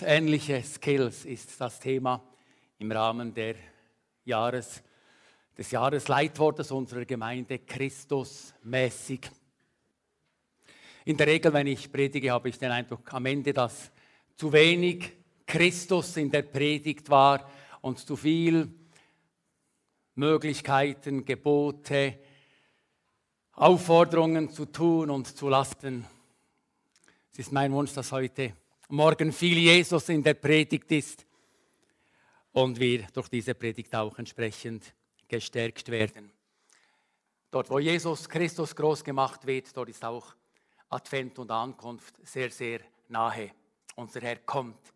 Ähnliche Skills ist das Thema im Rahmen der Jahres, des Jahresleitwortes unserer Gemeinde Christusmäßig. In der Regel, wenn ich predige, habe ich den Eindruck am Ende, dass zu wenig Christus in der Predigt war und zu viel Möglichkeiten, Gebote, Aufforderungen zu tun und zu lassen. Es ist mein Wunsch, dass heute Morgen viel Jesus in der Predigt ist und wir durch diese Predigt auch entsprechend gestärkt werden. Dort, wo Jesus Christus groß gemacht wird, dort ist auch Advent und Ankunft sehr, sehr nahe. Unser Herr kommt.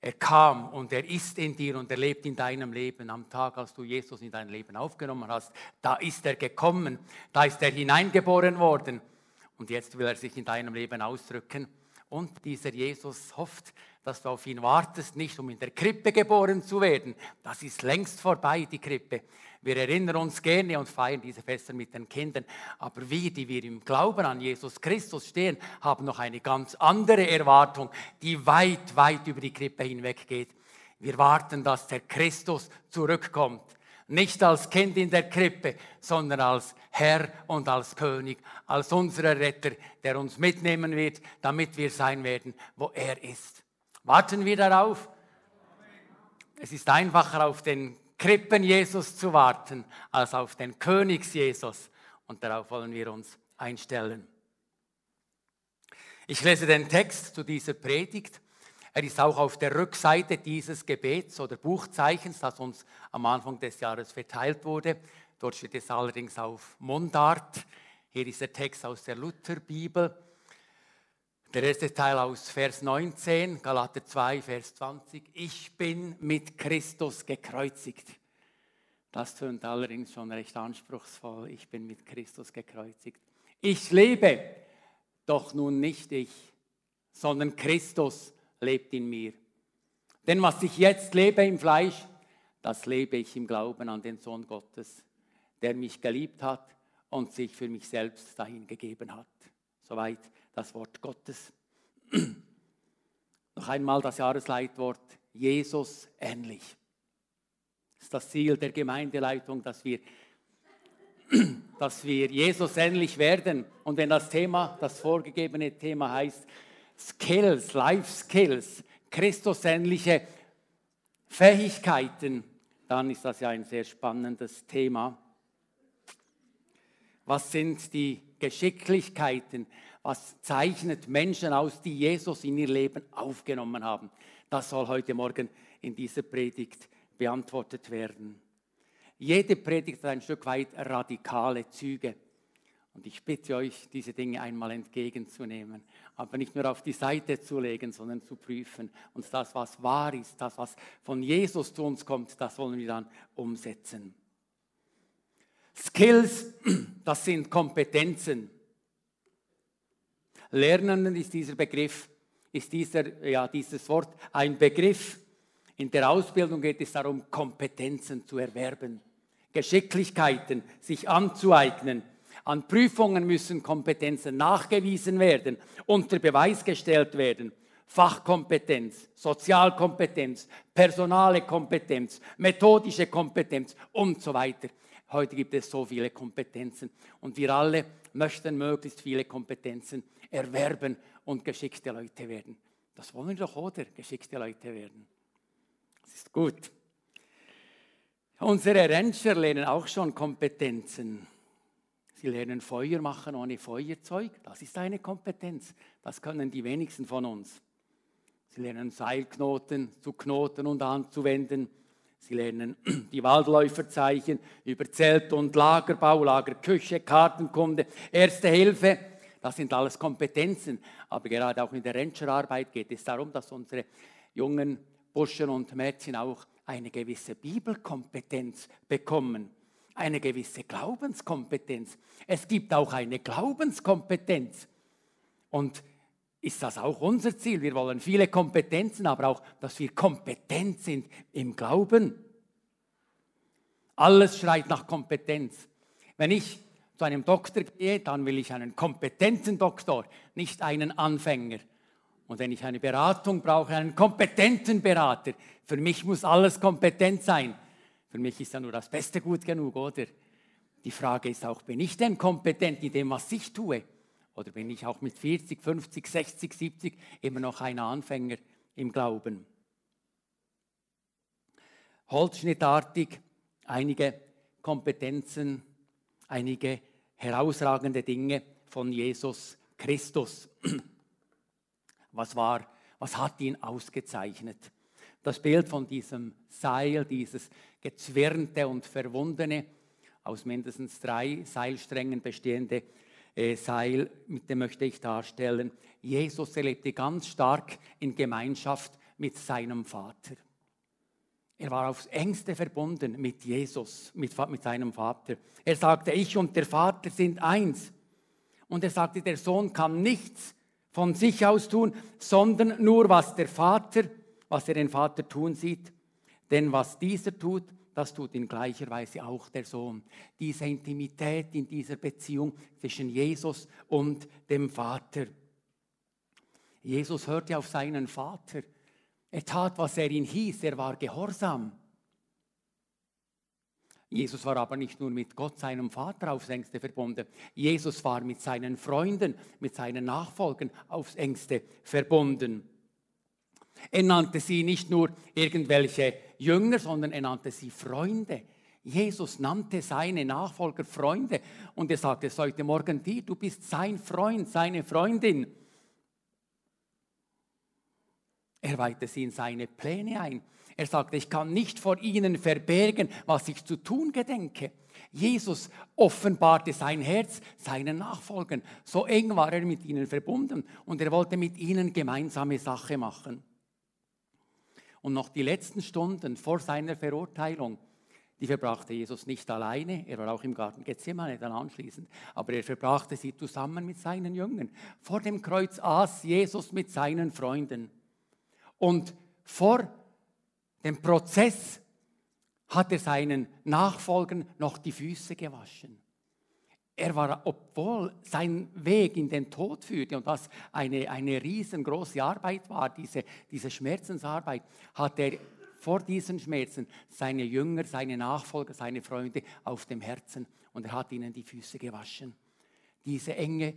Er kam und er ist in dir und er lebt in deinem Leben. Am Tag, als du Jesus in dein Leben aufgenommen hast, da ist er gekommen, da ist er hineingeboren worden und jetzt will er sich in deinem Leben ausdrücken. Und dieser Jesus hofft, dass du auf ihn wartest, nicht um in der Krippe geboren zu werden. Das ist längst vorbei, die Krippe. Wir erinnern uns gerne und feiern diese Feste mit den Kindern. Aber wir, die wir im Glauben an Jesus Christus stehen, haben noch eine ganz andere Erwartung, die weit, weit über die Krippe hinweg geht. Wir warten, dass der Christus zurückkommt. Nicht als Kind in der Krippe, sondern als Herr und als König, als unser Retter, der uns mitnehmen wird, damit wir sein werden, wo er ist. Warten wir darauf? Es ist einfacher, auf den Krippen Jesus zu warten, als auf den Königs Jesus. Und darauf wollen wir uns einstellen. Ich lese den Text zu dieser Predigt er ist auch auf der Rückseite dieses Gebets oder Buchzeichens, das uns am Anfang des Jahres verteilt wurde. Dort steht es allerdings auf Mundart. Hier ist der Text aus der Lutherbibel. Der erste Teil aus Vers 19, Galater 2, Vers 20. Ich bin mit Christus gekreuzigt. Das tönt allerdings schon recht anspruchsvoll. Ich bin mit Christus gekreuzigt. Ich lebe, doch nun nicht ich, sondern Christus lebt in mir. Denn was ich jetzt lebe im Fleisch, das lebe ich im Glauben an den Sohn Gottes, der mich geliebt hat und sich für mich selbst dahin gegeben hat. Soweit das Wort Gottes. Noch einmal das Jahresleitwort Jesus ähnlich. Das ist das Ziel der Gemeindeleitung, dass wir, dass wir Jesus ähnlich werden. Und wenn das Thema, das vorgegebene Thema heißt, Skills, Life Skills, Christusähnliche Fähigkeiten, dann ist das ja ein sehr spannendes Thema. Was sind die Geschicklichkeiten? Was zeichnet Menschen aus, die Jesus in ihr Leben aufgenommen haben? Das soll heute Morgen in dieser Predigt beantwortet werden. Jede Predigt hat ein Stück weit radikale Züge. Und ich bitte euch, diese Dinge einmal entgegenzunehmen, aber nicht nur auf die Seite zu legen, sondern zu prüfen. Und das, was wahr ist, das, was von Jesus zu uns kommt, das wollen wir dann umsetzen. Skills, das sind Kompetenzen. Lernen ist dieser Begriff, ist dieser, ja, dieses Wort ein Begriff. In der Ausbildung geht es darum, Kompetenzen zu erwerben, Geschicklichkeiten sich anzueignen an Prüfungen müssen Kompetenzen nachgewiesen werden, unter Beweis gestellt werden. Fachkompetenz, Sozialkompetenz, personale Kompetenz, methodische Kompetenz und so weiter. Heute gibt es so viele Kompetenzen und wir alle möchten möglichst viele Kompetenzen erwerben und geschickte Leute werden. Das wollen wir doch, oder? Geschickte Leute werden. Das ist gut. Unsere Rancher lernen auch schon Kompetenzen. Sie lernen Feuer machen ohne Feuerzeug. Das ist eine Kompetenz. Das können die wenigsten von uns. Sie lernen Seilknoten zu knoten und anzuwenden. Sie lernen die Waldläuferzeichen über Zelt- und Lagerbau, Lagerküche, Kartenkunde, Erste Hilfe. Das sind alles Kompetenzen. Aber gerade auch in der Rancherarbeit geht es darum, dass unsere jungen Burschen und Mädchen auch eine gewisse Bibelkompetenz bekommen eine gewisse Glaubenskompetenz. Es gibt auch eine Glaubenskompetenz. Und ist das auch unser Ziel? Wir wollen viele Kompetenzen, aber auch, dass wir kompetent sind im Glauben. Alles schreit nach Kompetenz. Wenn ich zu einem Doktor gehe, dann will ich einen kompetenten Doktor, nicht einen Anfänger. Und wenn ich eine Beratung brauche, einen kompetenten Berater, für mich muss alles kompetent sein. Für mich ist ja nur das Beste gut genug, oder? Die Frage ist auch, bin ich denn kompetent in dem, was ich tue? Oder bin ich auch mit 40, 50, 60, 70 immer noch ein Anfänger im Glauben? Holzschnittartig einige Kompetenzen, einige herausragende Dinge von Jesus Christus. Was war, was hat ihn ausgezeichnet? Das Bild von diesem Seil, dieses gezwirnte und verwundene, aus mindestens drei Seilsträngen bestehende äh, Seil, mit dem möchte ich darstellen. Jesus erlebte ganz stark in Gemeinschaft mit seinem Vater. Er war aufs engste verbunden mit Jesus, mit, mit seinem Vater. Er sagte, ich und der Vater sind eins. Und er sagte, der Sohn kann nichts von sich aus tun, sondern nur, was der Vater, was er den Vater tun sieht. Denn was dieser tut, das tut in gleicher Weise auch der Sohn. Diese Intimität in dieser Beziehung zwischen Jesus und dem Vater. Jesus hörte auf seinen Vater. Er tat, was er ihn hieß, er war gehorsam. Jesus war aber nicht nur mit Gott, seinem Vater, aufs engste verbunden. Jesus war mit seinen Freunden, mit seinen Nachfolgern aufs engste verbunden. Er nannte sie nicht nur irgendwelche Jünger, sondern er nannte sie Freunde. Jesus nannte seine Nachfolger Freunde und er sagte es heute Morgen dir, du bist sein Freund, seine Freundin. Er weihte sie in seine Pläne ein. Er sagte, ich kann nicht vor ihnen verbergen, was ich zu tun gedenke. Jesus offenbarte sein Herz seinen Nachfolgern. So eng war er mit ihnen verbunden und er wollte mit ihnen gemeinsame Sache machen. Und noch die letzten Stunden vor seiner Verurteilung, die verbrachte Jesus nicht alleine, er war auch im Garten Gethsemane dann anschließend, aber er verbrachte sie zusammen mit seinen Jüngern. Vor dem Kreuz aß Jesus mit seinen Freunden. Und vor dem Prozess hat er seinen Nachfolgern noch die Füße gewaschen. Er war, obwohl sein Weg in den Tod führte und das eine, eine riesengroße Arbeit war, diese, diese Schmerzensarbeit, hat er vor diesen Schmerzen seine Jünger, seine Nachfolger, seine Freunde auf dem Herzen und er hat ihnen die Füße gewaschen. Diese enge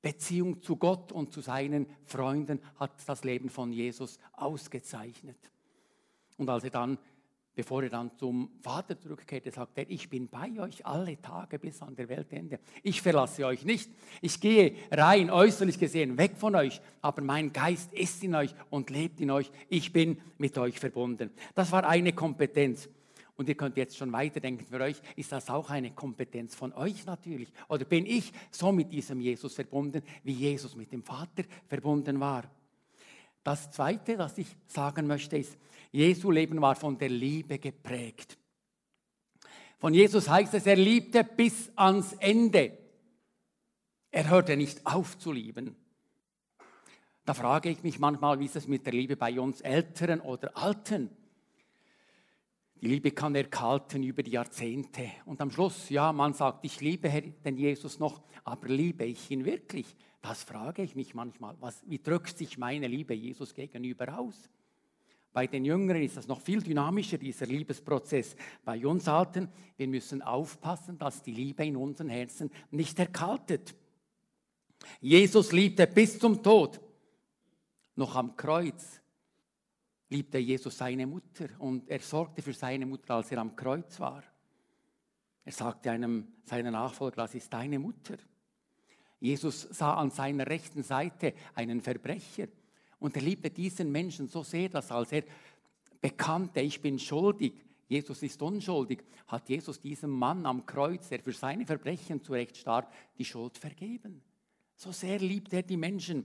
Beziehung zu Gott und zu seinen Freunden hat das Leben von Jesus ausgezeichnet. Und als er dann, bevor er dann zum Vater zurückkehrte, sagt er, ich bin bei euch alle Tage bis an der Weltende. Ich verlasse euch nicht. Ich gehe rein, äußerlich gesehen, weg von euch, aber mein Geist ist in euch und lebt in euch. Ich bin mit euch verbunden. Das war eine Kompetenz. Und ihr könnt jetzt schon weiterdenken, für euch ist das auch eine Kompetenz von euch natürlich. Oder bin ich so mit diesem Jesus verbunden, wie Jesus mit dem Vater verbunden war? Das Zweite, das ich sagen möchte, ist, Jesu Leben war von der Liebe geprägt. Von Jesus heißt es, er liebte bis ans Ende. Er hörte nicht auf zu lieben. Da frage ich mich manchmal, wie ist es mit der Liebe bei uns Älteren oder Alten? Die Liebe kann erkalten über die Jahrzehnte. Und am Schluss, ja, man sagt, ich liebe den Jesus noch, aber liebe ich ihn wirklich? Das frage ich mich manchmal. Was, wie drückt sich meine Liebe Jesus gegenüber aus? Bei den Jüngeren ist das noch viel dynamischer, dieser Liebesprozess. Bei uns Alten, wir müssen aufpassen, dass die Liebe in unseren Herzen nicht erkaltet. Jesus liebte bis zum Tod. Noch am Kreuz liebte Jesus seine Mutter und er sorgte für seine Mutter, als er am Kreuz war. Er sagte einem seiner Nachfolger, das ist deine Mutter. Jesus sah an seiner rechten Seite einen Verbrecher und er liebte diesen Menschen so sehr, dass als er bekannte, ich bin schuldig, Jesus ist unschuldig, hat Jesus diesem Mann am Kreuz, der für seine Verbrechen zurecht starb, die Schuld vergeben. So sehr liebt er die Menschen.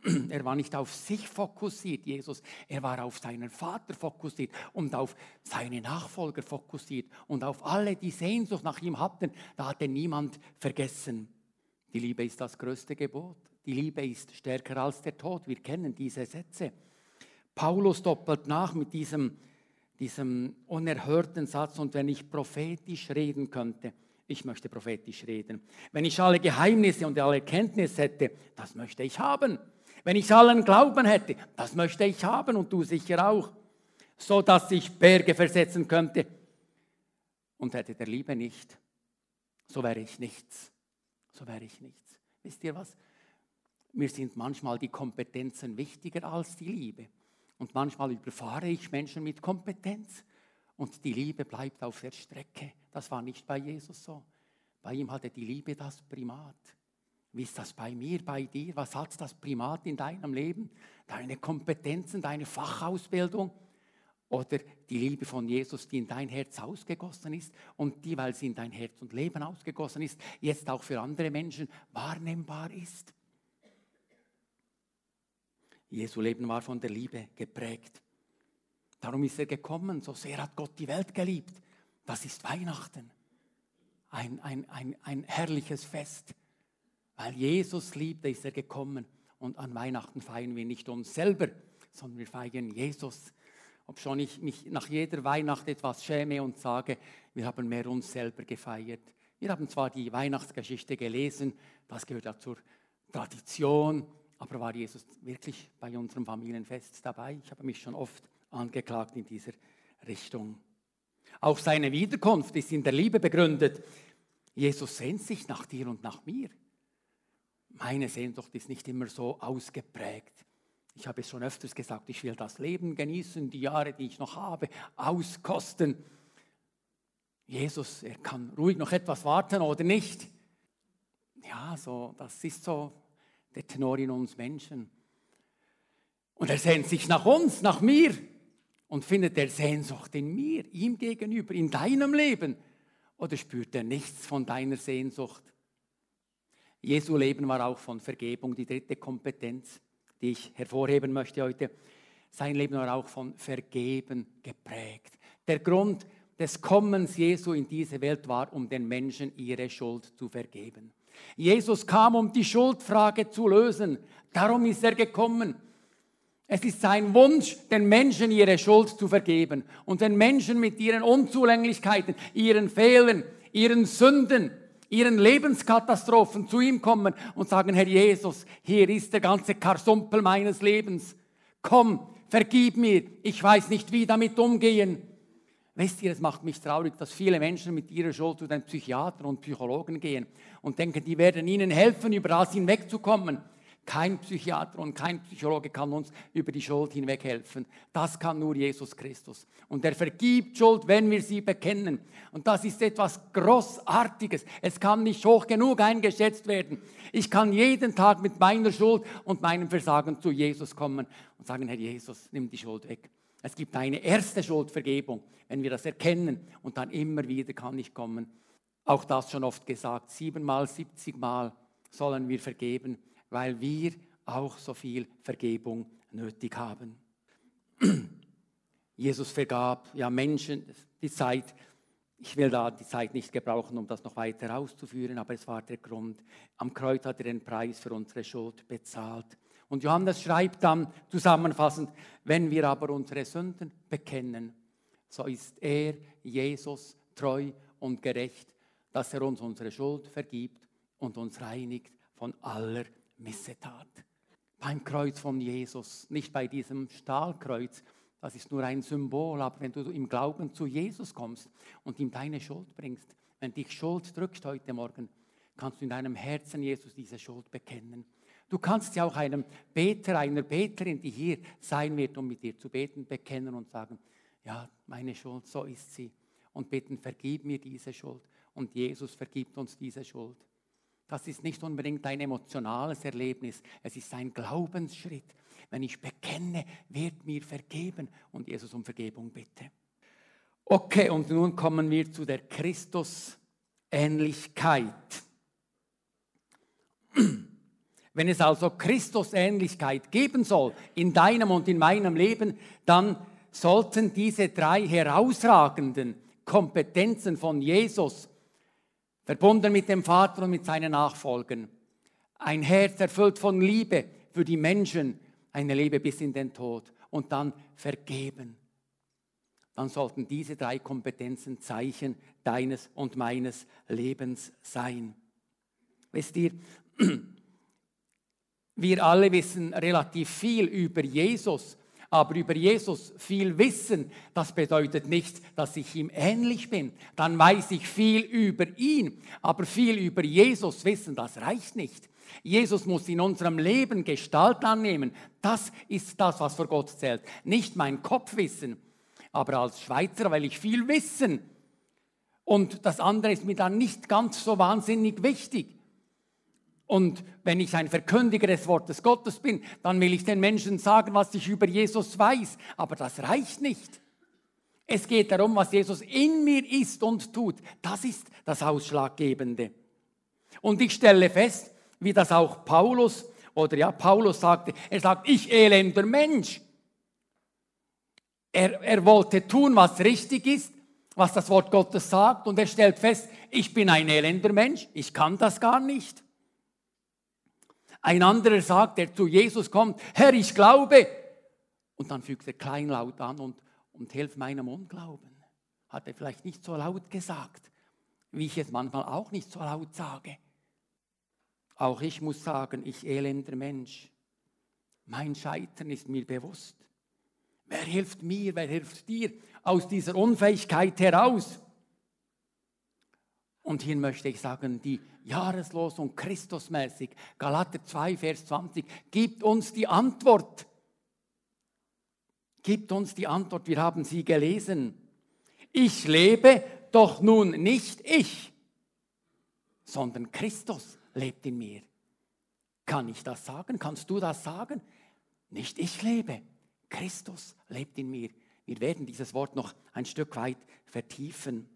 Er war nicht auf sich fokussiert, Jesus. Er war auf seinen Vater fokussiert und auf seine Nachfolger fokussiert und auf alle, die Sehnsucht nach ihm hatten. Da hat er niemand vergessen. Die Liebe ist das größte Gebot. Die Liebe ist stärker als der Tod. Wir kennen diese Sätze. Paulus doppelt nach mit diesem, diesem unerhörten Satz. Und wenn ich prophetisch reden könnte, ich möchte prophetisch reden. Wenn ich alle Geheimnisse und alle Erkenntnisse hätte, das möchte ich haben. Wenn ich allen Glauben hätte, das möchte ich haben und du sicher auch, so dass ich Berge versetzen könnte und hätte der Liebe nicht, so wäre ich nichts. So wäre ich nichts. Wisst ihr was? Mir sind manchmal die Kompetenzen wichtiger als die Liebe. Und manchmal überfahre ich Menschen mit Kompetenz und die Liebe bleibt auf der Strecke. Das war nicht bei Jesus so. Bei ihm hatte die Liebe das Primat. Wie ist das bei mir, bei dir? Was hat das Primat in deinem Leben? Deine Kompetenzen, deine Fachausbildung oder die Liebe von Jesus, die in dein Herz ausgegossen ist und die, weil sie in dein Herz und Leben ausgegossen ist, jetzt auch für andere Menschen wahrnehmbar ist. Jesu Leben war von der Liebe geprägt. Darum ist er gekommen, so sehr hat Gott die Welt geliebt. Das ist Weihnachten. Ein, ein, ein, ein herrliches Fest. Weil Jesus liebte, ist er gekommen. Und an Weihnachten feiern wir nicht uns selber, sondern wir feiern Jesus. Ob ich mich nach jeder Weihnacht etwas schäme und sage, wir haben mehr uns selber gefeiert. Wir haben zwar die Weihnachtsgeschichte gelesen, das gehört ja zur Tradition, aber war Jesus wirklich bei unserem Familienfest dabei? Ich habe mich schon oft angeklagt in dieser Richtung. Auch seine Wiederkunft ist in der Liebe begründet. Jesus sehnt sich nach dir und nach mir. Meine Sehnsucht ist nicht immer so ausgeprägt. Ich habe es schon öfters gesagt, ich will das Leben genießen, die Jahre, die ich noch habe, auskosten. Jesus, er kann ruhig noch etwas warten oder nicht. Ja, so, das ist so der Tenor in uns Menschen. Und er sehnt sich nach uns, nach mir und findet er Sehnsucht in mir, ihm gegenüber, in deinem Leben? Oder spürt er nichts von deiner Sehnsucht? Jesu Leben war auch von Vergebung die dritte Kompetenz, die ich hervorheben möchte heute. Sein Leben war auch von Vergeben geprägt. Der Grund des Kommens Jesu in diese Welt war, um den Menschen ihre Schuld zu vergeben. Jesus kam, um die Schuldfrage zu lösen. Darum ist er gekommen. Es ist sein Wunsch, den Menschen ihre Schuld zu vergeben und den Menschen mit ihren Unzulänglichkeiten, ihren Fehlern, ihren Sünden, ihren Lebenskatastrophen zu ihm kommen und sagen, Herr Jesus, hier ist der ganze Karsumpel meines Lebens. Komm, vergib mir, ich weiß nicht, wie damit umgehen. Wisst ihr, es macht mich traurig, dass viele Menschen mit ihrer Schuld zu den Psychiatern und Psychologen gehen und denken, die werden ihnen helfen, über das hinwegzukommen. Kein Psychiater und kein Psychologe kann uns über die Schuld hinweg helfen. Das kann nur Jesus Christus. Und er vergibt Schuld, wenn wir sie bekennen. Und das ist etwas Großartiges. Es kann nicht hoch genug eingeschätzt werden. Ich kann jeden Tag mit meiner Schuld und meinem Versagen zu Jesus kommen und sagen, Herr Jesus, nimm die Schuld weg. Es gibt eine erste Schuldvergebung, wenn wir das erkennen. Und dann immer wieder kann ich kommen. Auch das schon oft gesagt, siebenmal, siebzigmal sollen wir vergeben weil wir auch so viel Vergebung nötig haben. Jesus vergab ja Menschen die Zeit. Ich will da die Zeit nicht gebrauchen, um das noch weiter auszuführen, aber es war der Grund. Am Kreuz hat er den Preis für unsere Schuld bezahlt. Und Johannes schreibt dann zusammenfassend, wenn wir aber unsere Sünden bekennen, so ist er, Jesus, treu und gerecht, dass er uns unsere Schuld vergibt und uns reinigt von aller Missetat. Beim Kreuz von Jesus, nicht bei diesem Stahlkreuz, das ist nur ein Symbol, aber wenn du im Glauben zu Jesus kommst und ihm deine Schuld bringst, wenn dich Schuld drückt heute Morgen, kannst du in deinem Herzen Jesus diese Schuld bekennen. Du kannst ja auch einem Beter, einer Beterin, die hier sein wird, um mit dir zu beten, bekennen und sagen, ja, meine Schuld, so ist sie. Und bitten, vergib mir diese Schuld. Und Jesus vergibt uns diese Schuld. Das ist nicht unbedingt ein emotionales Erlebnis, es ist ein Glaubensschritt. Wenn ich bekenne, wird mir vergeben und Jesus um Vergebung bitte. Okay, und nun kommen wir zu der Christusähnlichkeit. Wenn es also Christusähnlichkeit geben soll in deinem und in meinem Leben, dann sollten diese drei herausragenden Kompetenzen von Jesus verbunden mit dem Vater und mit seinen Nachfolgen. Ein Herz erfüllt von Liebe für die Menschen, eine Liebe bis in den Tod und dann vergeben. Dann sollten diese drei Kompetenzen Zeichen deines und meines Lebens sein. Wisst ihr, wir alle wissen relativ viel über Jesus, aber über Jesus viel wissen, das bedeutet nicht, dass ich ihm ähnlich bin. Dann weiß ich viel über ihn, aber viel über Jesus wissen, das reicht nicht. Jesus muss in unserem Leben Gestalt annehmen. Das ist das, was vor Gott zählt. Nicht mein Kopfwissen, aber als Schweizer will ich viel wissen. Und das andere ist mir dann nicht ganz so wahnsinnig wichtig. Und wenn ich ein Verkündiger des Wortes Gottes bin, dann will ich den Menschen sagen, was ich über Jesus weiß. Aber das reicht nicht. Es geht darum, was Jesus in mir ist und tut. Das ist das Ausschlaggebende. Und ich stelle fest, wie das auch Paulus oder ja, Paulus sagte, er sagt, ich elender Mensch. Er, er wollte tun, was richtig ist, was das Wort Gottes sagt und er stellt fest, ich bin ein elender Mensch, ich kann das gar nicht. Ein anderer sagt, der zu Jesus kommt, Herr, ich glaube. Und dann fügt er kleinlaut an und, und hilf meinem Unglauben. Hat er vielleicht nicht so laut gesagt, wie ich es manchmal auch nicht so laut sage. Auch ich muss sagen, ich elender Mensch, mein Scheitern ist mir bewusst. Wer hilft mir, wer hilft dir aus dieser Unfähigkeit heraus? Und hier möchte ich sagen, die Jahreslosung Christusmäßig, Galater 2, Vers 20, gibt uns die Antwort. Gibt uns die Antwort, wir haben sie gelesen. Ich lebe, doch nun nicht ich, sondern Christus lebt in mir. Kann ich das sagen? Kannst du das sagen? Nicht ich lebe, Christus lebt in mir. Wir werden dieses Wort noch ein Stück weit vertiefen.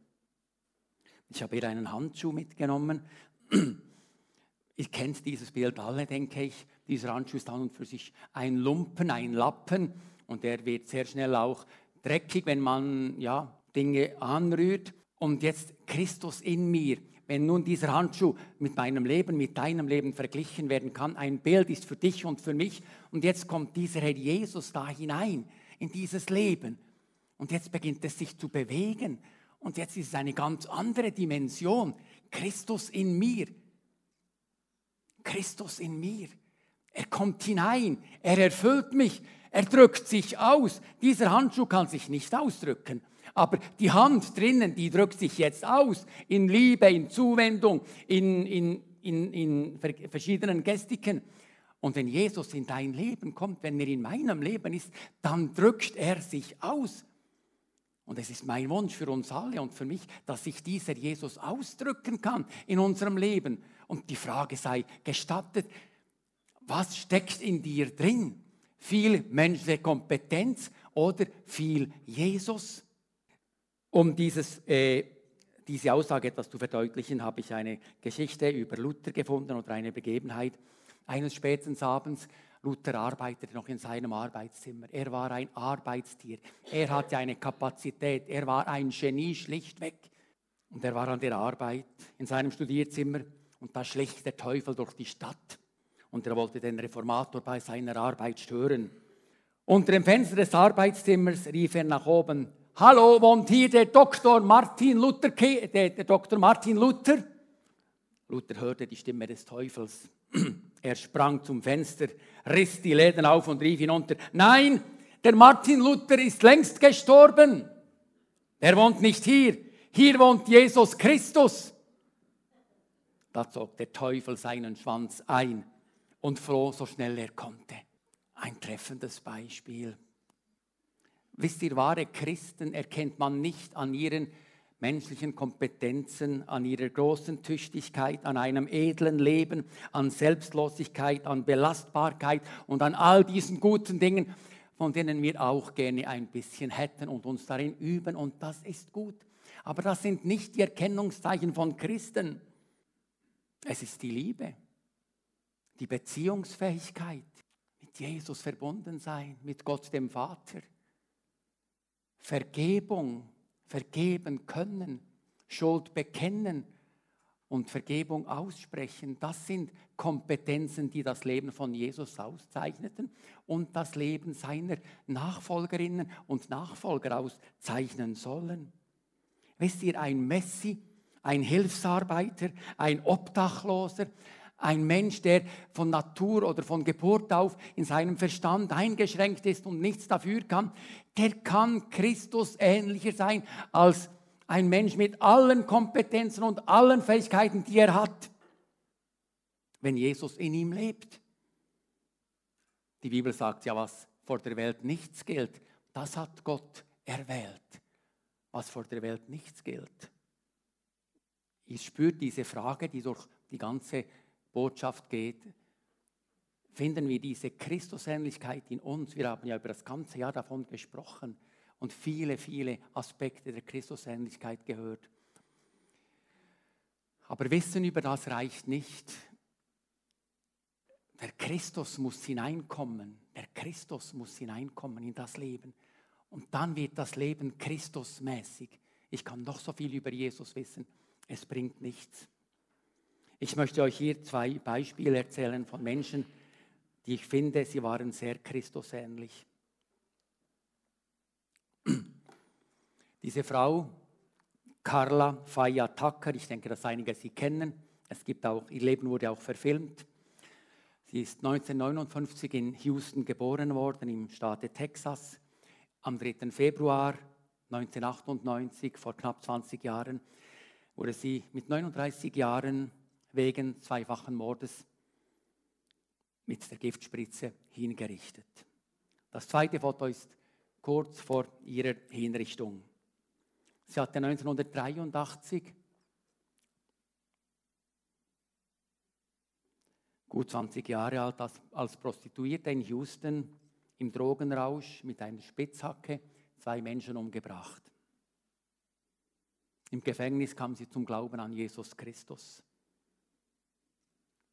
Ich habe hier einen Handschuh mitgenommen. Ihr kennt dieses Bild alle, denke ich. Dieser Handschuh ist an und für sich ein Lumpen, ein Lappen und der wird sehr schnell auch dreckig, wenn man ja, Dinge anrührt. Und jetzt Christus in mir. Wenn nun dieser Handschuh mit meinem Leben, mit deinem Leben verglichen werden kann, ein Bild ist für dich und für mich. Und jetzt kommt dieser Herr Jesus da hinein in dieses Leben. Und jetzt beginnt es sich zu bewegen. Und jetzt ist es eine ganz andere Dimension. Christus in mir. Christus in mir. Er kommt hinein. Er erfüllt mich. Er drückt sich aus. Dieser Handschuh kann sich nicht ausdrücken. Aber die Hand drinnen, die drückt sich jetzt aus. In Liebe, in Zuwendung, in, in, in, in verschiedenen Gestiken. Und wenn Jesus in dein Leben kommt, wenn er in meinem Leben ist, dann drückt er sich aus. Und es ist mein Wunsch für uns alle und für mich, dass sich dieser Jesus ausdrücken kann in unserem Leben. Und die Frage sei gestattet, was steckt in dir drin? Viel menschliche Kompetenz oder viel Jesus? Um dieses, äh, diese Aussage etwas zu verdeutlichen, habe ich eine Geschichte über Luther gefunden oder eine Begebenheit. Eines späten Abends Luther arbeitete noch in seinem Arbeitszimmer. Er war ein Arbeitstier. Er hatte eine Kapazität. Er war ein Genie schlichtweg. Und er war an der Arbeit in seinem Studierzimmer und da schlich der Teufel durch die Stadt. Und er wollte den Reformator bei seiner Arbeit stören. Unter dem Fenster des Arbeitszimmers rief er nach oben, Hallo, wohnt hier der Dr. Martin Luther? Der, der Dr. Martin Luther? Luther hörte die Stimme des Teufels. Er sprang zum Fenster, riss die Läden auf und rief hinunter, nein, der Martin Luther ist längst gestorben. Er wohnt nicht hier. Hier wohnt Jesus Christus. Da zog der Teufel seinen Schwanz ein und floh so schnell er konnte. Ein treffendes Beispiel. Wisst ihr, wahre Christen erkennt man nicht an ihren menschlichen Kompetenzen, an ihrer großen Tüchtigkeit, an einem edlen Leben, an Selbstlosigkeit, an Belastbarkeit und an all diesen guten Dingen, von denen wir auch gerne ein bisschen hätten und uns darin üben. Und das ist gut. Aber das sind nicht die Erkennungszeichen von Christen. Es ist die Liebe, die Beziehungsfähigkeit, mit Jesus verbunden sein, mit Gott dem Vater. Vergebung, vergeben können, Schuld bekennen und Vergebung aussprechen. Das sind Kompetenzen, die das Leben von Jesus auszeichneten und das Leben seiner Nachfolgerinnen und Nachfolger auszeichnen sollen. Wisst ihr, ein Messi, ein Hilfsarbeiter, ein Obdachloser, Ein Mensch, der von Natur oder von Geburt auf in seinem Verstand eingeschränkt ist und nichts dafür kann, der kann Christus ähnlicher sein als ein Mensch mit allen Kompetenzen und allen Fähigkeiten, die er hat, wenn Jesus in ihm lebt. Die Bibel sagt ja, was vor der Welt nichts gilt, das hat Gott erwählt. Was vor der Welt nichts gilt. Ich spüre diese Frage, die durch die ganze Botschaft geht. Finden wir diese Christusähnlichkeit in uns? Wir haben ja über das ganze Jahr davon gesprochen und viele, viele Aspekte der Christusähnlichkeit gehört. Aber Wissen über das reicht nicht. Der Christus muss hineinkommen. Der Christus muss hineinkommen in das Leben. Und dann wird das Leben Christusmäßig. Ich kann noch so viel über Jesus wissen. Es bringt nichts. Ich möchte euch hier zwei Beispiele erzählen von Menschen, die ich finde, sie waren sehr Christusähnlich. Diese Frau, Carla Faya Tucker, ich denke, dass einige sie kennen. Es gibt auch, ihr Leben wurde auch verfilmt. Sie ist 1959 in Houston geboren worden, im Staate Texas. Am 3. Februar 1998, vor knapp 20 Jahren, wurde sie mit 39 Jahren wegen zweifachen Mordes mit der Giftspritze hingerichtet. Das zweite Foto ist kurz vor ihrer Hinrichtung. Sie hatte 1983 gut 20 Jahre alt, als, als Prostituierte in Houston im Drogenrausch mit einer Spitzhacke zwei Menschen umgebracht. Im Gefängnis kam sie zum Glauben an Jesus Christus.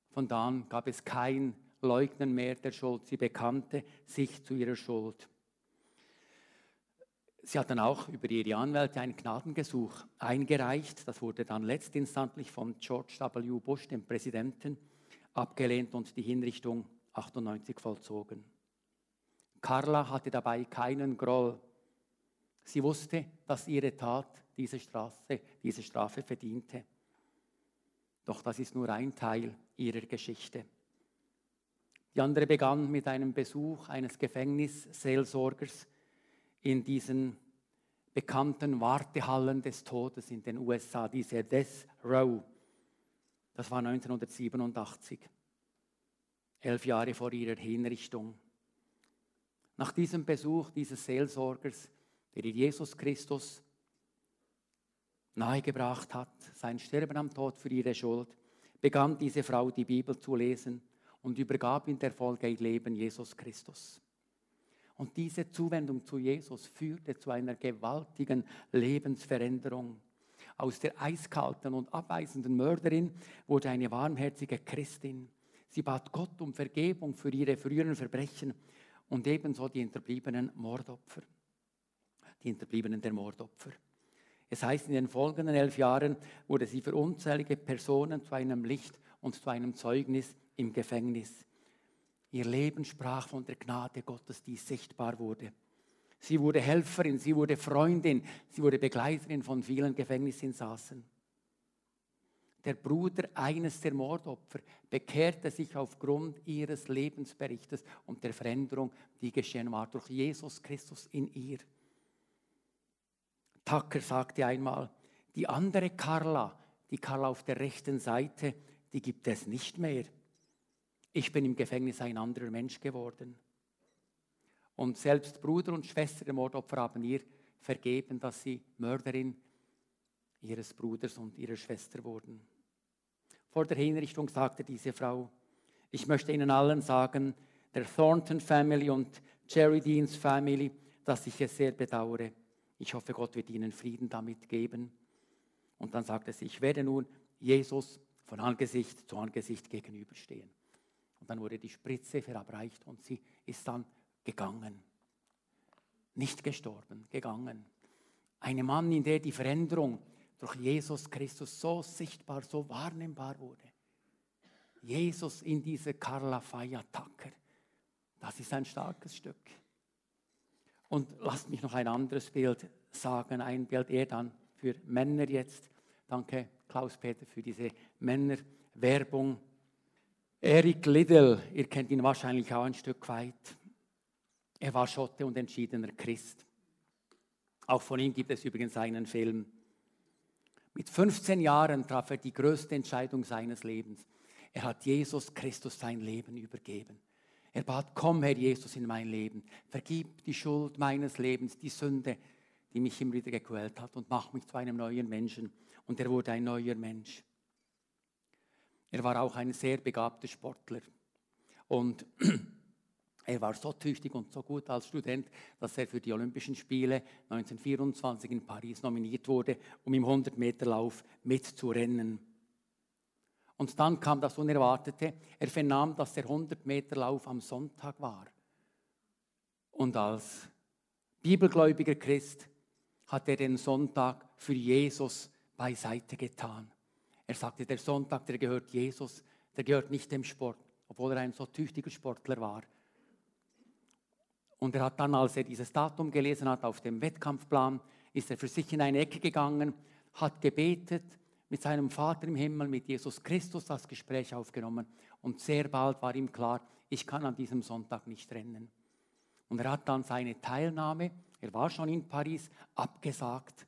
Von da an gab es kein Leugnen mehr der Schuld. Sie bekannte sich zu ihrer Schuld. Sie hat dann auch über ihre Anwälte ein Gnadengesuch eingereicht. Das wurde dann letztinstantlich von George W. Bush, dem Präsidenten, abgelehnt und die Hinrichtung 98 vollzogen. Carla hatte dabei keinen Groll. Sie wusste, dass ihre Tat diese, Straße, diese Strafe verdiente. Doch das ist nur ein Teil ihrer Geschichte. Die andere begann mit einem Besuch eines Gefängnisseelsorgers in diesen bekannten Wartehallen des Todes in den USA, diese Death Row. Das war 1987, elf Jahre vor ihrer Hinrichtung. Nach diesem Besuch dieses Seelsorgers, der Jesus Christus nahegebracht hat, sein Sterben am Tod für ihre Schuld, begann diese Frau die Bibel zu lesen und übergab in der Folge ihr Leben Jesus Christus. Und diese Zuwendung zu Jesus führte zu einer gewaltigen Lebensveränderung. Aus der eiskalten und abweisenden Mörderin wurde eine warmherzige Christin. Sie bat Gott um Vergebung für ihre früheren Verbrechen und ebenso die hinterbliebenen Mordopfer. Die Hinterbliebenen der Mordopfer. Es heißt, in den folgenden elf Jahren wurde sie für unzählige Personen zu einem Licht und zu einem Zeugnis im Gefängnis. Ihr Leben sprach von der Gnade Gottes, die sichtbar wurde. Sie wurde Helferin, sie wurde Freundin, sie wurde Begleiterin von vielen Gefängnisinsassen. Der Bruder eines der Mordopfer bekehrte sich aufgrund ihres Lebensberichtes und der Veränderung, die geschehen war durch Jesus Christus in ihr. Tucker sagte einmal, die andere Carla, die Carla auf der rechten Seite, die gibt es nicht mehr. Ich bin im Gefängnis ein anderer Mensch geworden. Und selbst Bruder und Schwester der Mordopfer haben ihr vergeben, dass sie Mörderin ihres Bruders und ihrer Schwester wurden. Vor der Hinrichtung sagte diese Frau, ich möchte Ihnen allen sagen, der Thornton Family und Jerry Deans Family, dass ich es sehr bedauere. Ich hoffe, Gott wird Ihnen Frieden damit geben. Und dann sagte sie, ich werde nun Jesus von Angesicht zu Angesicht gegenüberstehen. Und dann wurde die Spritze verabreicht und sie ist dann gegangen. Nicht gestorben, gegangen. Ein Mann, in der die Veränderung durch Jesus Christus so sichtbar, so wahrnehmbar wurde. Jesus in dieser Carla Faya Tucker. Das ist ein starkes Stück. Und lasst mich noch ein anderes Bild sagen, ein Bild eher dann für Männer jetzt. Danke, Klaus-Peter, für diese Männerwerbung. Eric Liddell, ihr kennt ihn wahrscheinlich auch ein Stück weit. Er war Schotte und entschiedener Christ. Auch von ihm gibt es übrigens einen Film. Mit 15 Jahren traf er die größte Entscheidung seines Lebens. Er hat Jesus Christus sein Leben übergeben. Er bat, komm Herr Jesus in mein Leben, vergib die Schuld meines Lebens, die Sünde, die mich immer wieder gequält hat und mach mich zu einem neuen Menschen. Und er wurde ein neuer Mensch. Er war auch ein sehr begabter Sportler. Und er war so tüchtig und so gut als Student, dass er für die Olympischen Spiele 1924 in Paris nominiert wurde, um im 100-Meter-Lauf mitzurennen. Und dann kam das Unerwartete. Er vernahm, dass der 100-Meter-Lauf am Sonntag war. Und als bibelgläubiger Christ hat er den Sonntag für Jesus beiseite getan. Er sagte, der Sonntag, der gehört Jesus, der gehört nicht dem Sport, obwohl er ein so tüchtiger Sportler war. Und er hat dann, als er dieses Datum gelesen hat auf dem Wettkampfplan, ist er für sich in eine Ecke gegangen, hat gebetet, mit seinem Vater im Himmel, mit Jesus Christus das Gespräch aufgenommen. Und sehr bald war ihm klar, ich kann an diesem Sonntag nicht rennen. Und er hat dann seine Teilnahme, er war schon in Paris, abgesagt.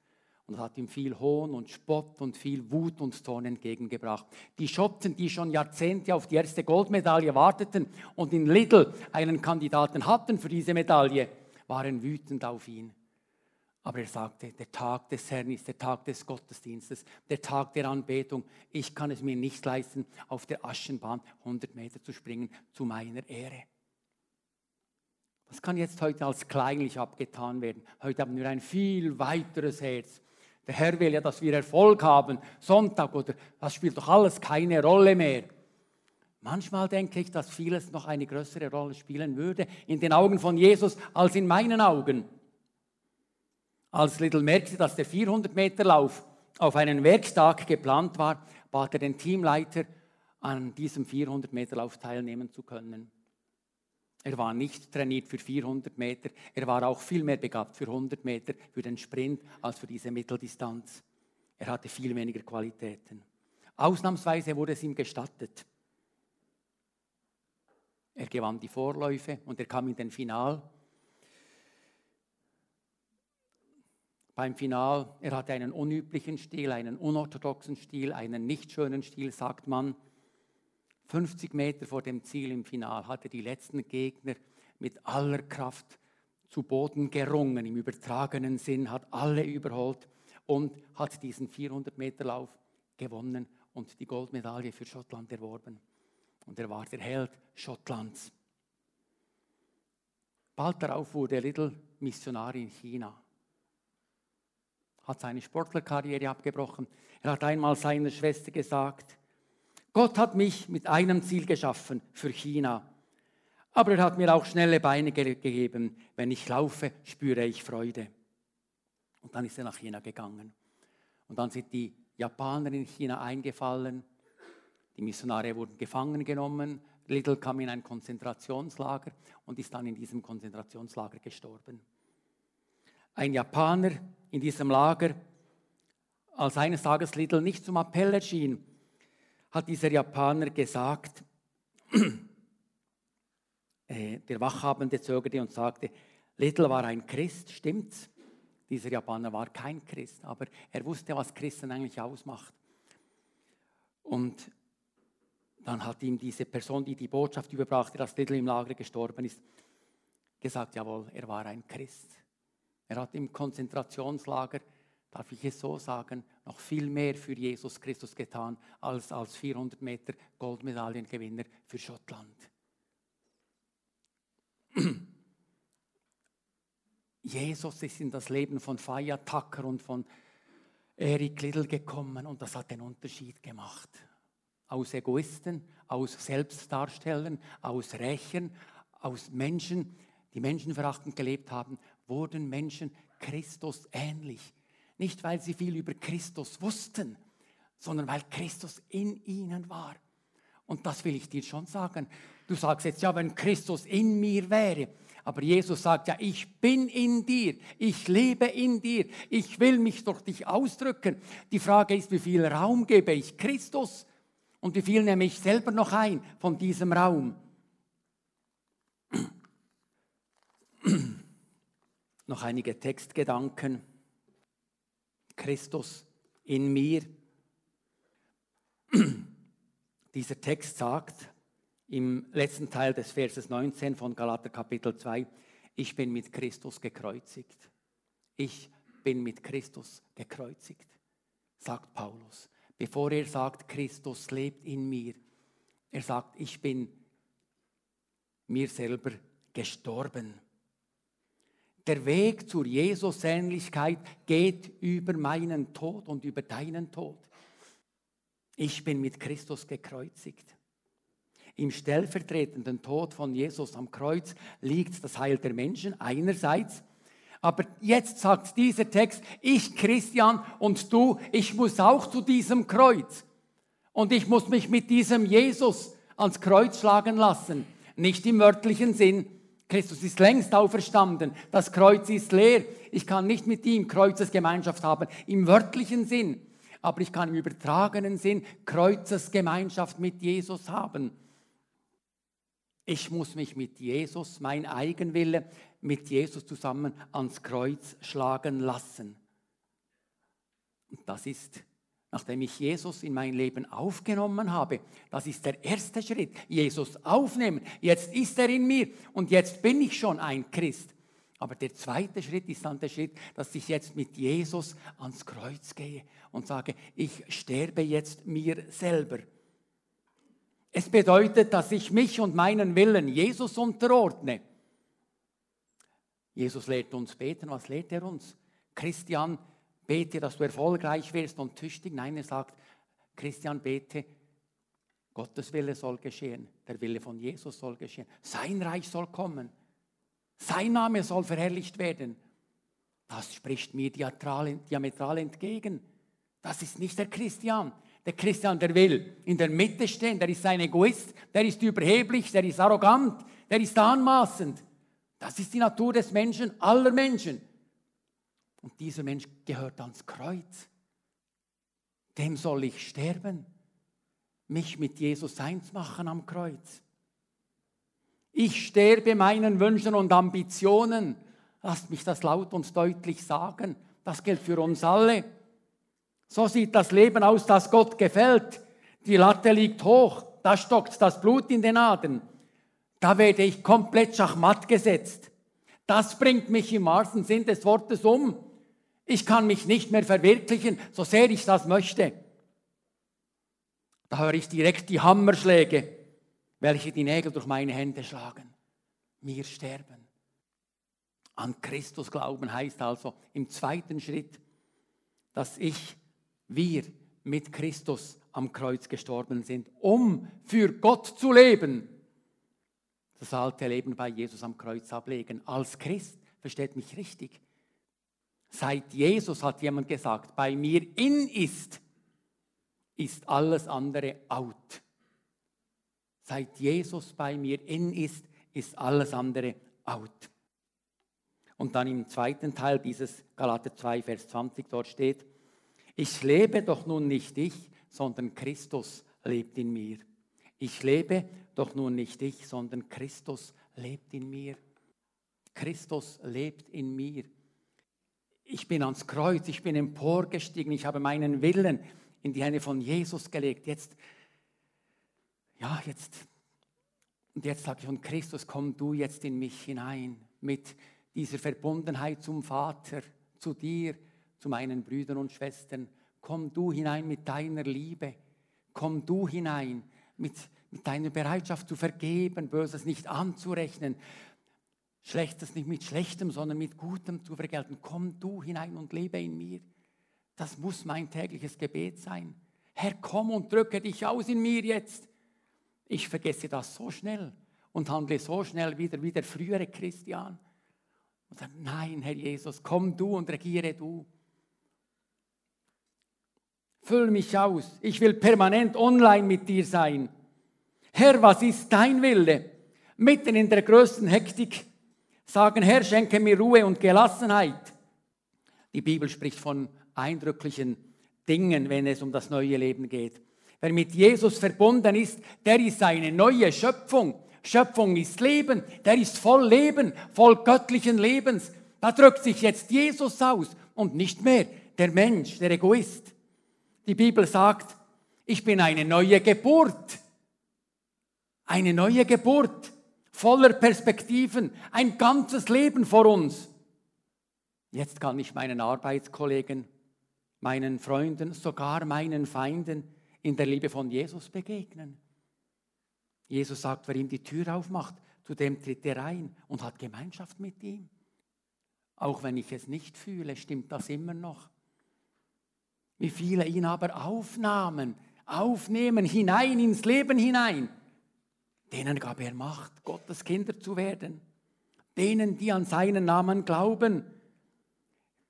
Und hat ihm viel Hohn und Spott und viel Wut und Zorn entgegengebracht. Die Schotten, die schon Jahrzehnte auf die erste Goldmedaille warteten und in Lidl einen Kandidaten hatten für diese Medaille, waren wütend auf ihn. Aber er sagte, der Tag des Herrn ist der Tag des Gottesdienstes, der Tag der Anbetung. Ich kann es mir nicht leisten, auf der Aschenbahn 100 Meter zu springen, zu meiner Ehre. Das kann jetzt heute als kleinlich abgetan werden. Heute haben wir ein viel weiteres Herz. Der Herr will ja, dass wir Erfolg haben. Sonntag oder das spielt doch alles keine Rolle mehr. Manchmal denke ich, dass vieles noch eine größere Rolle spielen würde in den Augen von Jesus als in meinen Augen. Als Little merkte, dass der 400-Meter-Lauf auf einen Werktag geplant war, bat er den Teamleiter, an diesem 400-Meter-Lauf teilnehmen zu können. Er war nicht trainiert für 400 Meter, er war auch viel mehr begabt für 100 Meter, für den Sprint, als für diese Mitteldistanz. Er hatte viel weniger Qualitäten. Ausnahmsweise wurde es ihm gestattet. Er gewann die Vorläufe und er kam in den Final. Beim Final, er hatte einen unüblichen Stil, einen unorthodoxen Stil, einen nicht schönen Stil, sagt man. 50 Meter vor dem Ziel im Final hatte die letzten Gegner mit aller Kraft zu Boden gerungen, im übertragenen Sinn, hat alle überholt und hat diesen 400 Meter Lauf gewonnen und die Goldmedaille für Schottland erworben. Und er war der Held Schottlands. Bald darauf wurde Little Missionar in China hat seine Sportlerkarriere abgebrochen. Er hat einmal seiner Schwester gesagt, Gott hat mich mit einem Ziel geschaffen, für China. Aber er hat mir auch schnelle Beine gegeben. Wenn ich laufe, spüre ich Freude. Und dann ist er nach China gegangen. Und dann sind die Japaner in China eingefallen. Die Missionare wurden gefangen genommen. Little kam in ein Konzentrationslager und ist dann in diesem Konzentrationslager gestorben. Ein Japaner in diesem Lager, als eines Tages Little nicht zum Appell erschien, hat dieser Japaner gesagt, äh, der Wachhabende zögerte und sagte, Little war ein Christ, stimmt's? Dieser Japaner war kein Christ, aber er wusste, was Christen eigentlich ausmacht. Und dann hat ihm diese Person, die die Botschaft überbrachte, dass Little im Lager gestorben ist, gesagt, jawohl, er war ein Christ. Er hat im Konzentrationslager, darf ich es so sagen, noch viel mehr für Jesus Christus getan als als 400 Meter Goldmedaillengewinner für Schottland. Jesus ist in das Leben von Faya Tucker und von Eric Little gekommen und das hat den Unterschied gemacht. Aus Egoisten, aus Selbstdarstellern, aus Rächen, aus Menschen, die menschenverachtend gelebt haben, wurden Menschen Christus ähnlich. Nicht, weil sie viel über Christus wussten, sondern weil Christus in ihnen war. Und das will ich dir schon sagen. Du sagst jetzt, ja, wenn Christus in mir wäre. Aber Jesus sagt ja, ich bin in dir, ich lebe in dir, ich will mich durch dich ausdrücken. Die Frage ist, wie viel Raum gebe ich Christus? Und wie viel nehme ich selber noch ein von diesem Raum? Noch einige Textgedanken. Christus in mir. Dieser Text sagt im letzten Teil des Verses 19 von Galater Kapitel 2, ich bin mit Christus gekreuzigt. Ich bin mit Christus gekreuzigt, sagt Paulus. Bevor er sagt, Christus lebt in mir, er sagt, ich bin mir selber gestorben. Der Weg zur Jesusähnlichkeit geht über meinen Tod und über deinen Tod. Ich bin mit Christus gekreuzigt. Im stellvertretenden Tod von Jesus am Kreuz liegt das Heil der Menschen einerseits. Aber jetzt sagt dieser Text, ich Christian und du, ich muss auch zu diesem Kreuz. Und ich muss mich mit diesem Jesus ans Kreuz schlagen lassen. Nicht im wörtlichen Sinn, Christus ist längst auferstanden. Das Kreuz ist leer. Ich kann nicht mit ihm Kreuzesgemeinschaft haben im wörtlichen Sinn, aber ich kann im übertragenen Sinn Kreuzesgemeinschaft mit Jesus haben. Ich muss mich mit Jesus, mein Eigenwille, mit Jesus zusammen ans Kreuz schlagen lassen. Und das ist nachdem ich Jesus in mein Leben aufgenommen habe. Das ist der erste Schritt. Jesus aufnehmen. Jetzt ist er in mir und jetzt bin ich schon ein Christ. Aber der zweite Schritt ist dann der Schritt, dass ich jetzt mit Jesus ans Kreuz gehe und sage, ich sterbe jetzt mir selber. Es bedeutet, dass ich mich und meinen Willen Jesus unterordne. Jesus lehrt uns beten. Was lehrt er uns? Christian, bete, dass du erfolgreich wirst und tüchtig. Nein, er sagt, Christian, bete, Gottes Wille soll geschehen, der Wille von Jesus soll geschehen, sein Reich soll kommen, sein Name soll verherrlicht werden. Das spricht mir diametral entgegen. Das ist nicht der Christian. Der Christian, der will in der Mitte stehen, der ist ein Egoist, der ist überheblich, der ist arrogant, der ist anmaßend. Das ist die Natur des Menschen, aller Menschen. Und dieser Mensch gehört ans Kreuz. Dem soll ich sterben, mich mit Jesus eins machen am Kreuz. Ich sterbe meinen Wünschen und Ambitionen. Lasst mich das laut und deutlich sagen. Das gilt für uns alle. So sieht das Leben aus, das Gott gefällt. Die Latte liegt hoch, da stockt das Blut in den Adern. Da werde ich komplett schachmatt gesetzt. Das bringt mich im wahrsten Sinn des Wortes um. Ich kann mich nicht mehr verwirklichen, so sehr ich das möchte. Da höre ich direkt die Hammerschläge, welche die Nägel durch meine Hände schlagen. Mir sterben. An Christus glauben heißt also im zweiten Schritt, dass ich, wir mit Christus am Kreuz gestorben sind, um für Gott zu leben. Das alte Leben bei Jesus am Kreuz ablegen. Als Christ, versteht mich richtig, Seit Jesus hat jemand gesagt, bei mir in ist, ist alles andere out. Seit Jesus bei mir in ist, ist alles andere out. Und dann im zweiten Teil dieses Galater 2, Vers 20, dort steht, ich lebe doch nun nicht ich, sondern Christus lebt in mir. Ich lebe doch nun nicht ich, sondern Christus lebt in mir. Christus lebt in mir ich bin ans Kreuz, ich bin emporgestiegen, ich habe meinen Willen in die Hände von Jesus gelegt. Jetzt, ja, jetzt, und jetzt sage ich von Christus, komm du jetzt in mich hinein mit dieser Verbundenheit zum Vater, zu dir, zu meinen Brüdern und Schwestern. Komm du hinein mit deiner Liebe. Komm du hinein mit, mit deiner Bereitschaft zu vergeben, Böses nicht anzurechnen, Schlechtes nicht mit Schlechtem, sondern mit Gutem zu vergelten. Komm du hinein und lebe in mir. Das muss mein tägliches Gebet sein. Herr, komm und drücke dich aus in mir jetzt. Ich vergesse das so schnell und handle so schnell wieder wie der frühere Christian. Und sage, nein, Herr Jesus, komm du und regiere du. Füll mich aus. Ich will permanent online mit dir sein. Herr, was ist dein Wille? Mitten in der größten Hektik sagen, Herr, schenke mir Ruhe und Gelassenheit. Die Bibel spricht von eindrücklichen Dingen, wenn es um das neue Leben geht. Wer mit Jesus verbunden ist, der ist eine neue Schöpfung. Schöpfung ist Leben, der ist voll Leben, voll göttlichen Lebens. Da drückt sich jetzt Jesus aus und nicht mehr der Mensch, der Egoist. Die Bibel sagt, ich bin eine neue Geburt. Eine neue Geburt voller Perspektiven, ein ganzes Leben vor uns. Jetzt kann ich meinen Arbeitskollegen, meinen Freunden, sogar meinen Feinden in der Liebe von Jesus begegnen. Jesus sagt, wer ihm die Tür aufmacht, zu dem tritt er ein und hat Gemeinschaft mit ihm. Auch wenn ich es nicht fühle, stimmt das immer noch. Wie viele ihn aber aufnahmen, aufnehmen, hinein ins Leben hinein, denen gab er Macht, Gottes Kinder zu werden. Denen, die an seinen Namen glauben,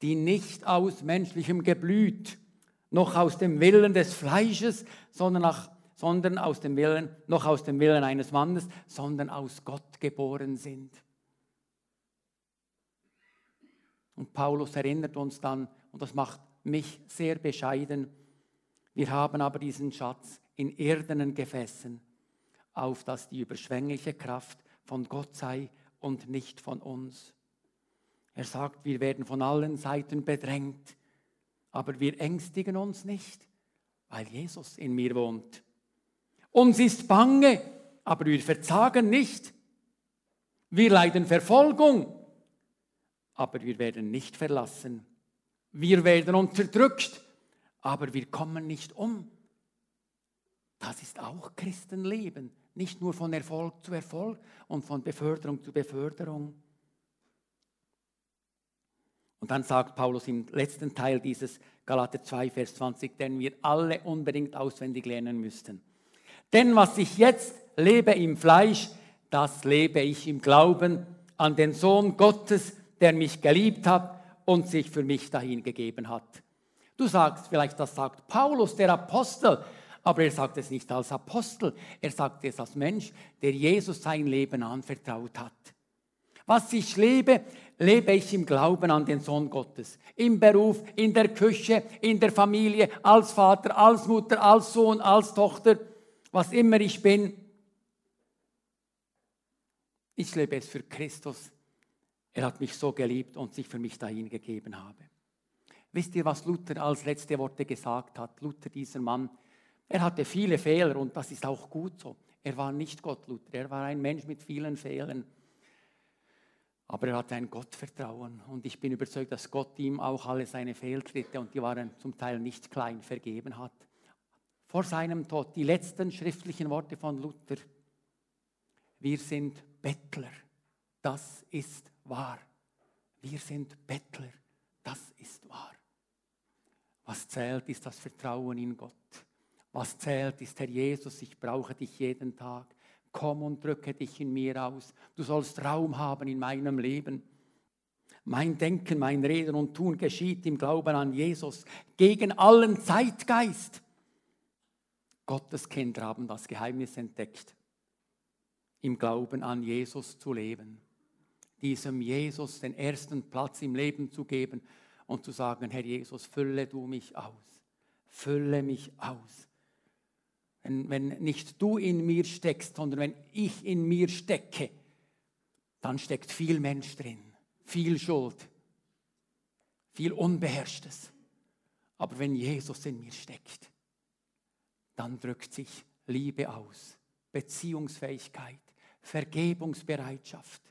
die nicht aus menschlichem Geblüt, noch aus dem Willen des Fleisches, sondern, nach, sondern aus dem Willen, noch aus dem Willen eines Mannes, sondern aus Gott geboren sind. Und Paulus erinnert uns dann, und das macht mich sehr bescheiden, wir haben aber diesen Schatz in irdenen Gefäßen, auf dass die überschwängliche Kraft von Gott sei und nicht von uns. Er sagt, wir werden von allen Seiten bedrängt, aber wir ängstigen uns nicht, weil Jesus in mir wohnt. Uns ist bange, aber wir verzagen nicht. Wir leiden Verfolgung, aber wir werden nicht verlassen. Wir werden unterdrückt, aber wir kommen nicht um. Das ist auch Christenleben, nicht nur von Erfolg zu Erfolg und von Beförderung zu Beförderung. Und dann sagt Paulus im letzten Teil dieses Galater 2, Vers 20, den wir alle unbedingt auswendig lernen müssten. Denn was ich jetzt lebe im Fleisch, das lebe ich im Glauben an den Sohn Gottes, der mich geliebt hat und sich für mich dahingegeben hat. Du sagst vielleicht, das sagt Paulus, der Apostel, aber er sagt es nicht als Apostel, er sagt es als Mensch, der Jesus sein Leben anvertraut hat. Was ich lebe, lebe ich im Glauben an den Sohn Gottes. Im Beruf, in der Küche, in der Familie, als Vater, als Mutter, als Sohn, als Tochter, was immer ich bin. Ich lebe es für Christus er hat mich so geliebt und sich für mich dahingegeben habe. Wisst ihr, was Luther als letzte Worte gesagt hat? Luther, dieser Mann, er hatte viele Fehler und das ist auch gut so. Er war nicht Gott, Luther, er war ein Mensch mit vielen Fehlern. Aber er hatte ein Gottvertrauen und ich bin überzeugt, dass Gott ihm auch alle seine Fehltritte, und die waren zum Teil nicht klein, vergeben hat. Vor seinem Tod, die letzten schriftlichen Worte von Luther. Wir sind Bettler. Das ist wahr. Wir sind Bettler, das ist wahr. Was zählt, ist das Vertrauen in Gott. Was zählt, ist Herr Jesus, ich brauche dich jeden Tag. Komm und drücke dich in mir aus. Du sollst Raum haben in meinem Leben. Mein Denken, mein Reden und Tun geschieht im Glauben an Jesus gegen allen Zeitgeist. Gottes Kinder haben das Geheimnis entdeckt, im Glauben an Jesus zu leben diesem Jesus den ersten Platz im Leben zu geben und zu sagen, Herr Jesus, fülle du mich aus, fülle mich aus. Wenn, wenn nicht du in mir steckst, sondern wenn ich in mir stecke, dann steckt viel Mensch drin, viel Schuld, viel Unbeherrschtes. Aber wenn Jesus in mir steckt, dann drückt sich Liebe aus, Beziehungsfähigkeit, Vergebungsbereitschaft,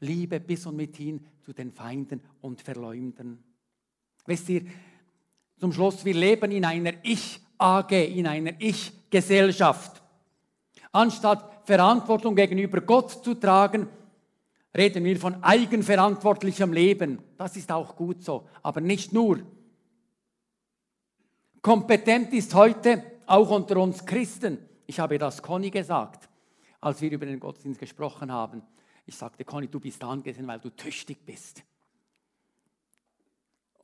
Liebe bis und mithin zu den Feinden und Verleumdern. Wisst ihr, zum Schluss, wir leben in einer Ich-AG, in einer Ich-Gesellschaft. Anstatt Verantwortung gegenüber Gott zu tragen, reden wir von eigenverantwortlichem Leben. Das ist auch gut so, aber nicht nur. Kompetent ist heute auch unter uns Christen. Ich habe das Conny gesagt, als wir über den Gottesdienst gesprochen haben. Ich sagte, Conny, du bist angesehen, weil du tüchtig bist.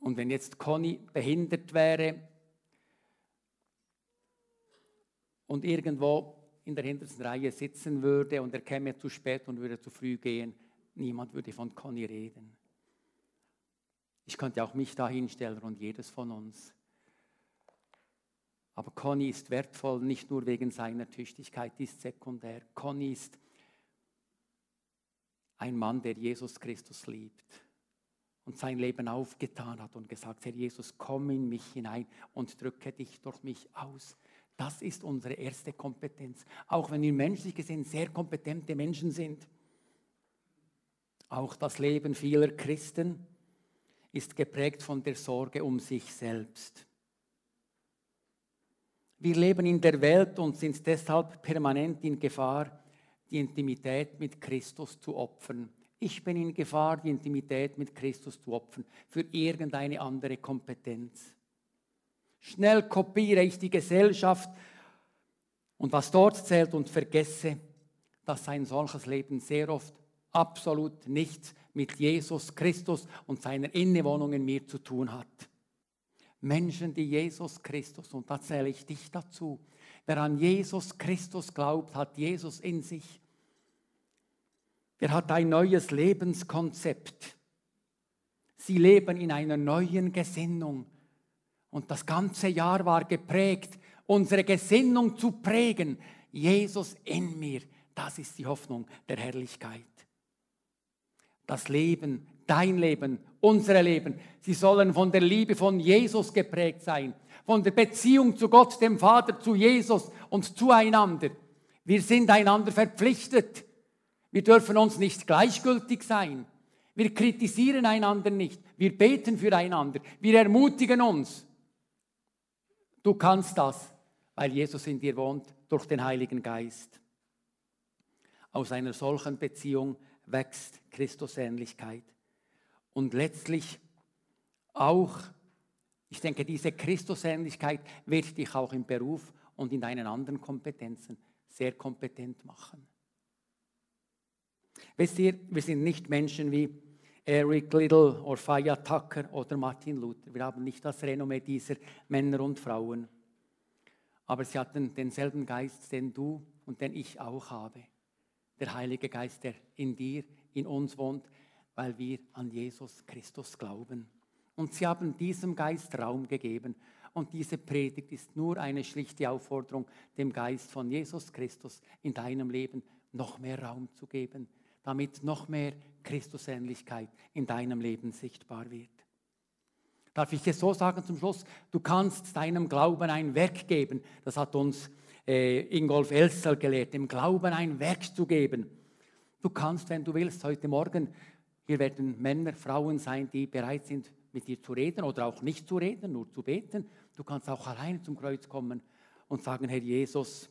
Und wenn jetzt Conny behindert wäre und irgendwo in der hintersten Reihe sitzen würde und er käme zu spät und würde zu früh gehen, niemand würde von Conny reden. Ich könnte auch mich da hinstellen und jedes von uns. Aber Conny ist wertvoll, nicht nur wegen seiner Tüchtigkeit, die ist sekundär. Conny ist ein Mann, der Jesus Christus liebt und sein Leben aufgetan hat und gesagt, Herr Jesus, komm in mich hinein und drücke dich durch mich aus. Das ist unsere erste Kompetenz. Auch wenn wir menschlich gesehen sehr kompetente Menschen sind. Auch das Leben vieler Christen ist geprägt von der Sorge um sich selbst. Wir leben in der Welt und sind deshalb permanent in Gefahr, die Intimität mit Christus zu opfern. Ich bin in Gefahr, die Intimität mit Christus zu opfern für irgendeine andere Kompetenz. Schnell kopiere ich die Gesellschaft und was dort zählt und vergesse, dass ein solches Leben sehr oft absolut nichts mit Jesus Christus und seiner Innewohnung in mir zu tun hat. Menschen, die Jesus Christus, und da zähle ich dich dazu, Wer an Jesus Christus glaubt, hat Jesus in sich. Er hat ein neues Lebenskonzept. Sie leben in einer neuen Gesinnung. Und das ganze Jahr war geprägt, unsere Gesinnung zu prägen. Jesus in mir, das ist die Hoffnung der Herrlichkeit. Das Leben, dein Leben, unsere Leben, sie sollen von der Liebe von Jesus geprägt sein von der Beziehung zu Gott, dem Vater, zu Jesus und zueinander. Wir sind einander verpflichtet. Wir dürfen uns nicht gleichgültig sein. Wir kritisieren einander nicht. Wir beten füreinander. Wir ermutigen uns. Du kannst das, weil Jesus in dir wohnt, durch den Heiligen Geist. Aus einer solchen Beziehung wächst Christusähnlichkeit. Und letztlich auch ich denke, diese Christusähnlichkeit wird dich auch im Beruf und in deinen anderen Kompetenzen sehr kompetent machen. Wisst ihr, wir sind nicht Menschen wie Eric Little oder Faya Tucker oder Martin Luther. Wir haben nicht das Renommee dieser Männer und Frauen. Aber sie hatten denselben Geist, den du und den ich auch habe. Der Heilige Geist, der in dir, in uns wohnt, weil wir an Jesus Christus glauben. Und sie haben diesem Geist Raum gegeben. Und diese Predigt ist nur eine schlichte Aufforderung, dem Geist von Jesus Christus in deinem Leben noch mehr Raum zu geben, damit noch mehr Christusähnlichkeit in deinem Leben sichtbar wird. Darf ich es so sagen zum Schluss? Du kannst deinem Glauben ein Werk geben. Das hat uns äh, Ingolf Elster gelehrt, dem Glauben ein Werk zu geben. Du kannst, wenn du willst, heute Morgen, hier werden Männer, Frauen sein, die bereit sind, mit dir zu reden oder auch nicht zu reden, nur zu beten. Du kannst auch alleine zum Kreuz kommen und sagen, Herr Jesus,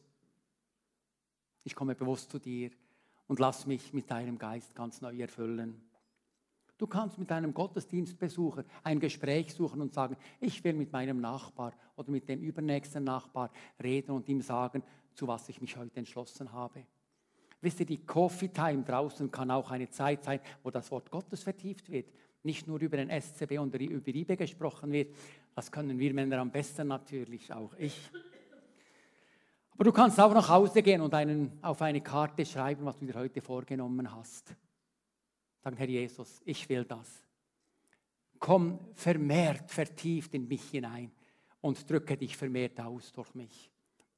ich komme bewusst zu dir und lass mich mit deinem Geist ganz neu erfüllen. Du kannst mit deinem Gottesdienstbesucher ein Gespräch suchen und sagen, ich will mit meinem Nachbar oder mit dem übernächsten Nachbar reden und ihm sagen, zu was ich mich heute entschlossen habe. Wisst ihr, die Coffee Time draußen kann auch eine Zeit sein, wo das Wort Gottes vertieft wird, nicht nur über den SCB und über IBE gesprochen wird. Das können wir Männer am besten natürlich, auch ich. Aber du kannst auch nach Hause gehen und einen, auf eine Karte schreiben, was du dir heute vorgenommen hast. Sagen, Herr Jesus, ich will das. Komm vermehrt, vertieft in mich hinein und drücke dich vermehrt aus durch mich.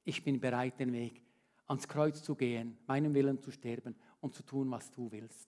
Ich bin bereit, den Weg ans Kreuz zu gehen, meinen Willen zu sterben und zu tun, was du willst.